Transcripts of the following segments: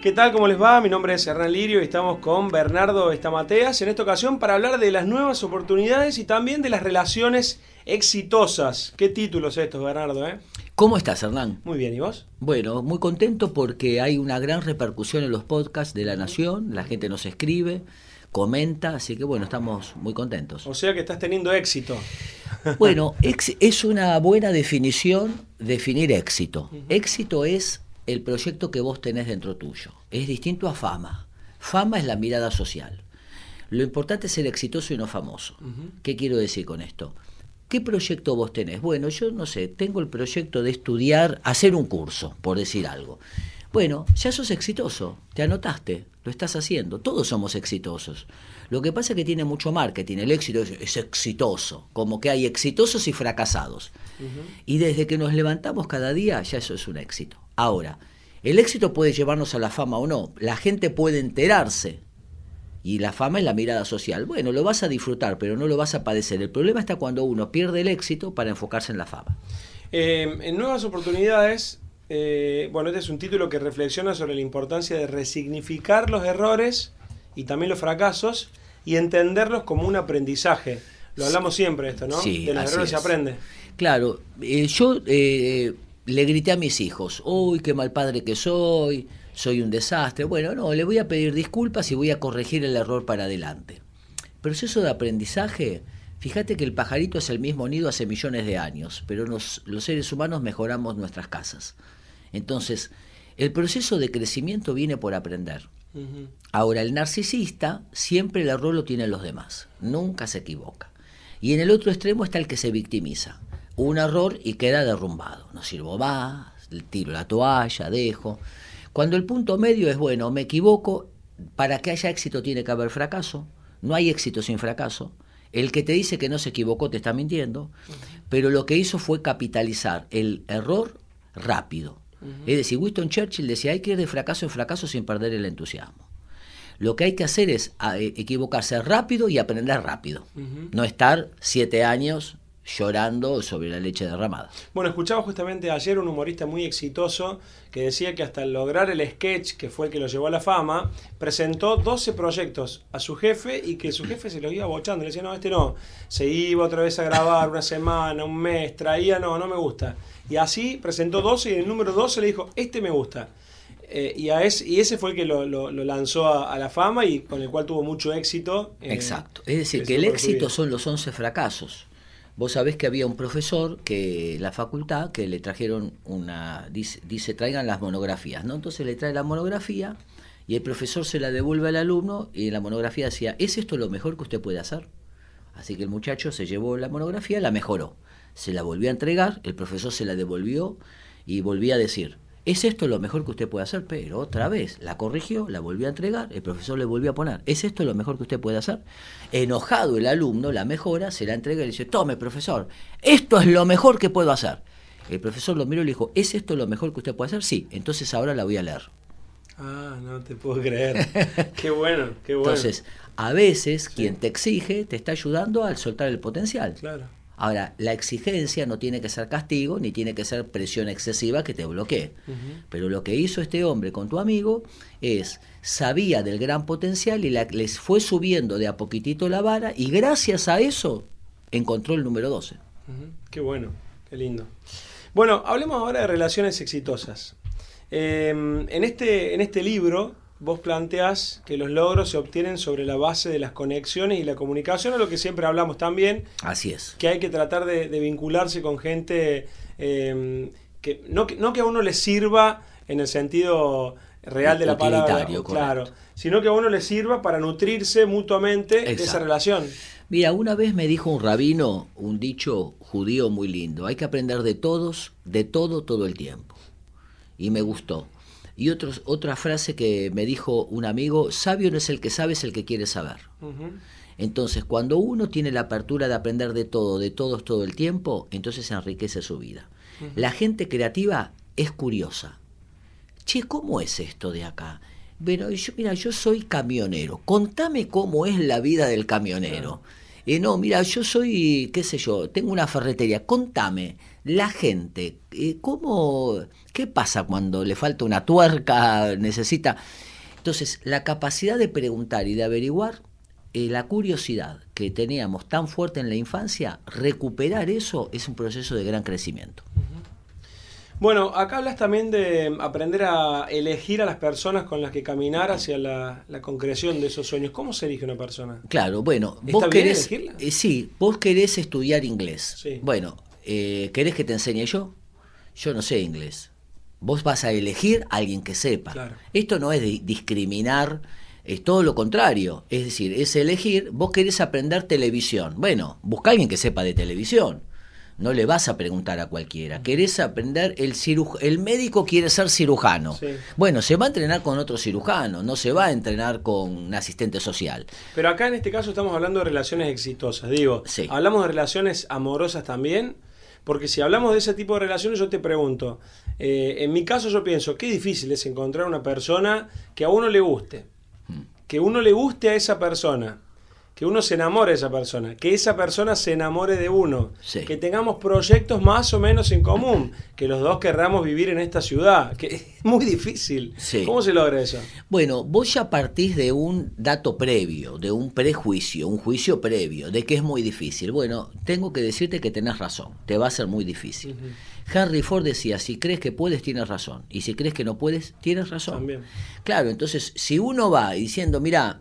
¿Qué tal? ¿Cómo les va? Mi nombre es Hernán Lirio y estamos con Bernardo Estamateas en esta ocasión para hablar de las nuevas oportunidades y también de las relaciones exitosas. ¿Qué títulos estos, Bernardo? Eh? ¿Cómo estás, Hernán? Muy bien, ¿y vos? Bueno, muy contento porque hay una gran repercusión en los podcasts de La Nación, la gente nos escribe, comenta, así que bueno, estamos muy contentos. O sea que estás teniendo éxito. Bueno, es una buena definición definir éxito. Éxito es el proyecto que vos tenés dentro tuyo. Es distinto a fama. Fama es la mirada social. Lo importante es ser exitoso y no famoso. ¿Qué quiero decir con esto? ¿Qué proyecto vos tenés? Bueno, yo no sé, tengo el proyecto de estudiar, hacer un curso, por decir algo. Bueno, ya sos exitoso, te anotaste, lo estás haciendo, todos somos exitosos. Lo que pasa es que tiene mucho marketing, el éxito es, exitoso, como que hay exitosos y fracasados. Y desde que nos levantamos cada día, ya eso es un éxito. Ahora, el éxito puede llevarnos a la fama o no. La gente puede enterarse. Y la fama es la mirada social. Bueno, lo vas a disfrutar, pero no lo vas a padecer. El problema está cuando uno pierde el éxito para enfocarse en la fama. Eh, en Nuevas Oportunidades, eh, bueno, este es un título que reflexiona sobre la importancia de resignificar los errores y también los fracasos y entenderlos como un aprendizaje. Lo hablamos siempre esto, ¿no? Sí, de los errores se aprende. Claro, eh, yo le grité a mis hijos, uy, qué mal padre que soy, soy un desastre. Bueno, no, le voy a pedir disculpas y voy a corregir el error para adelante. Proceso de aprendizaje, fíjate que el pajarito es el mismo nido hace millones de años, pero los seres humanos mejoramos nuestras casas. Entonces, el proceso de crecimiento viene por aprender. Ahora, el narcisista siempre el error lo tienen los demás, nunca se equivoca. Y en el otro extremo está el que se victimiza un error y queda derrumbado. No sirvo más, tiro la toalla, dejo. Cuando el punto medio es, bueno, me equivoco, para que haya éxito tiene que haber fracaso, no hay éxito sin fracaso. El que te dice que no se equivocó te está mintiendo, pero lo que hizo fue capitalizar el error rápido. Es decir, Winston Churchill decía, hay que ir de fracaso en fracaso sin perder el entusiasmo. Lo que hay que hacer es eh, equivocarse rápido y aprender rápido. No estar siete años llorando sobre la leche derramada. Bueno, escuchaba justamente ayer un humorista muy exitoso que decía que hasta lograr el sketch, que fue el que lo llevó a la fama, presentó 12 proyectos a su jefe y que su jefe se los iba bochando. Le decía, no, este no. Se iba otra vez a grabar una semana, un mes, traía, no, no me gusta. Y así presentó 12 y en el número 12 le dijo, este me gusta. Eh, y, a ese, y ese fue el que lo, lanzó a, la fama y con el cual tuvo mucho éxito. Exacto. Es decir, que el éxito son los 11 fracasos. Vos sabés que había un profesor que la facultad que le trajeron una dice, traigan las monografías, ¿no? Entonces le trae la monografía y el profesor se la devuelve al alumno y en la monografía decía, ¿es esto lo mejor que usted puede hacer? Así que el muchacho se llevó la monografía, la mejoró, se la volvió a entregar, el profesor se la devolvió y volvía a decir, ¿Es esto lo mejor que usted puede hacer? Pero otra vez, la corrigió, la volvió a entregar, el profesor le volvió a poner, ¿es esto lo mejor que usted puede hacer? Enojado el alumno, la mejora, se la entrega y le dice, tome profesor, esto es lo mejor que puedo hacer. El profesor lo miró y le dijo, ¿es esto lo mejor que usted puede hacer? Sí, entonces ahora la voy a leer. Ah, no te puedo creer. qué bueno, qué bueno. Entonces, a veces quien te exige te está ayudando al soltar el potencial. Claro. Ahora, la exigencia no tiene que ser castigo ni tiene que ser presión excesiva que te bloquee. Pero lo que hizo este hombre con tu amigo es, sabía del gran potencial y les fue subiendo de a poquitito la vara y gracias a eso encontró el número 12. Qué bueno, qué lindo. Bueno, hablemos ahora de relaciones exitosas. Em, en, este, en este libro vos planteás que los logros se obtienen sobre la base de las conexiones y la comunicación, a lo que siempre hablamos también. Así es. Que hay que tratar de, vincularse con gente eh, que, no, que no que a uno le sirva en el sentido real de la palabra, claro, sino que a uno le sirva para nutrirse mutuamente de esa relación. Mira, una vez me dijo un rabino un dicho judío muy lindo, hay que aprender de todos, de todo, todo el tiempo. Y me gustó. Y otra frase que me dijo un amigo, sabio no es el que sabe, es el que quiere saber. Entonces, cuando uno tiene la apertura de aprender de todo, de todos, todo el tiempo, entonces se enriquece su vida. La gente creativa es curiosa. Che, ¿cómo es esto de acá? Bueno, yo, mira, yo soy camionero. Contame cómo es la vida del camionero. Eh, no, mira, yo soy, qué sé yo, tengo una ferretería. Contame, la gente, eh, ¿cómo, qué pasa cuando le falta una tuerca, necesita? Entonces, la capacidad de preguntar y de averiguar, eh, la curiosidad que teníamos tan fuerte en la infancia, recuperar eso es un proceso de gran crecimiento. Bueno, acá hablas también de aprender a elegir a las personas con las que caminar hacia la, concreción de esos sueños. ¿Cómo se elige una persona? Claro, bueno, vos querés, eh, sí, vos querés estudiar inglés. Bueno, eh, ¿querés que te enseñe yo? Yo no sé inglés. Vos vas a elegir a alguien que sepa. Esto no es discriminar, es todo lo contrario. Es decir, es elegir, vos querés aprender televisión. Bueno, busca a alguien que sepa de televisión. No le vas a preguntar a cualquiera. Querés aprender, el, el médico quiere ser cirujano. Bueno, se va a entrenar con otro cirujano, no se va a entrenar con un asistente social. Pero acá en este caso estamos hablando de relaciones exitosas. Digo, hablamos de relaciones amorosas también. Porque si hablamos de ese tipo de relaciones, yo te pregunto, eh, en mi caso yo pienso, qué difícil es encontrar una persona que a uno le guste, mm. que uno le guste a esa persona que uno se enamore de esa persona, que esa persona se enamore de uno, que tengamos proyectos más o menos en común, que los dos querramos vivir en esta ciudad, que es muy difícil. ¿Cómo se logra eso? Bueno, vos ya partís de un dato previo, de un prejuicio, un juicio previo, de que es muy difícil. Bueno, tengo que decirte que tenés razón, te va a ser muy difícil. Henry Ford decía, si crees que puedes, tienes razón. Y si crees que no puedes, tienes razón. También. Claro, entonces, si uno va diciendo, mira,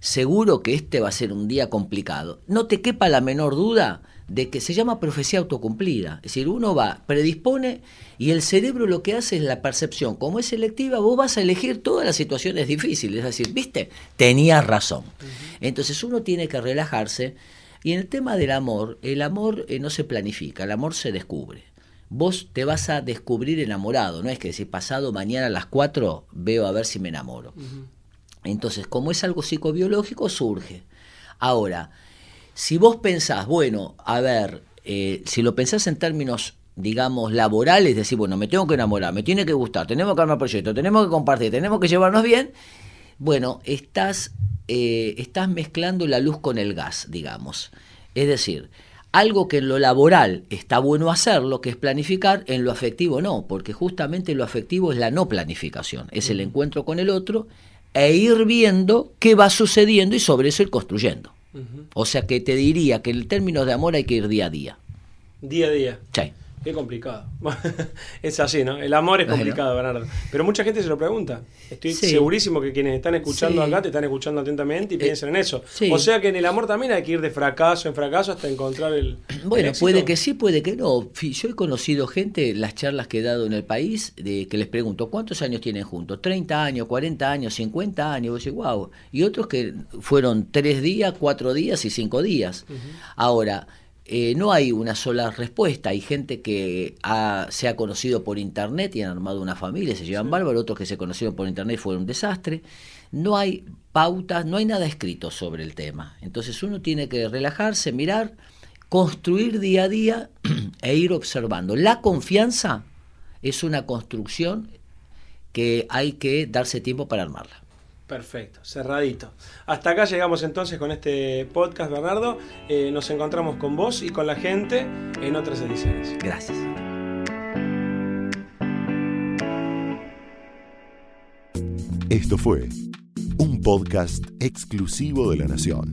seguro que este va a ser un día complicado. No te quepa la menor duda de que se llama profecía autocumplida. Es decir, uno va, predispone y el cerebro lo que hace es la percepción. Como es selectiva, vos vas a elegir todas las situaciones difíciles. Es decir, viste, tenías razón. Entonces uno tiene que relajarse. Y en el tema del amor, el amor eh, no se planifica, el amor se descubre. Vos te vas a descubrir enamorado, no es que si pasado mañana a las 4 veo a ver si me enamoro. Entonces, como es algo psicobiológico, surge. Ahora, si vos pensás, bueno, a ver, eh, si lo pensás en términos, digamos, laborales, decir, bueno, me tengo que enamorar, me tiene que gustar, tenemos que armar proyecto, tenemos que compartir, tenemos que llevarnos bien, bueno, estás, eh, estás mezclando la luz con el gas, digamos. Es decir, algo que en lo laboral está bueno hacerlo, que es planificar, en lo afectivo no, porque justamente lo afectivo es la no planificación, es el encuentro con el otro e ir viendo qué va sucediendo y sobre eso ir construyendo. O sea que te diría que en términos de amor hay que ir día a día. Día a día. Sí. Qué complicado. es así, ¿no? El amor es complicado, Bernardo. Pero mucha gente se lo pregunta. Estoy segurísimo que quienes están escuchando acá te están escuchando atentamente y eh, piensan en eso. O sea que en el amor también hay que ir de fracaso en fracaso hasta encontrar el. Bueno, puede que sí, puede que no. Yo he conocido gente, las charlas que he dado en el país, de que les pregunto, ¿cuántos años tienen juntos? ¿30 años, 40 años, 50 años? Vos decís, wow. Y otros que fueron tres días, cuatro días y cinco días. Ahora eh, no hay una sola respuesta. Hay gente que se ha conocido por internet y han armado una familia, se llevan bárbaro, otros que se conocieron por internet y fue un desastre. No hay pautas, no hay nada escrito sobre el tema. Entonces uno tiene que relajarse, mirar, construir día a día e ir observando. La confianza es una construcción que hay que darse tiempo para armarla. Perfecto, cerradito. Hasta acá llegamos entonces con este podcast, Bernardo. Eh, nos encontramos con vos y con la gente en otras ediciones. Gracias. Esto fue un podcast exclusivo de La Nación.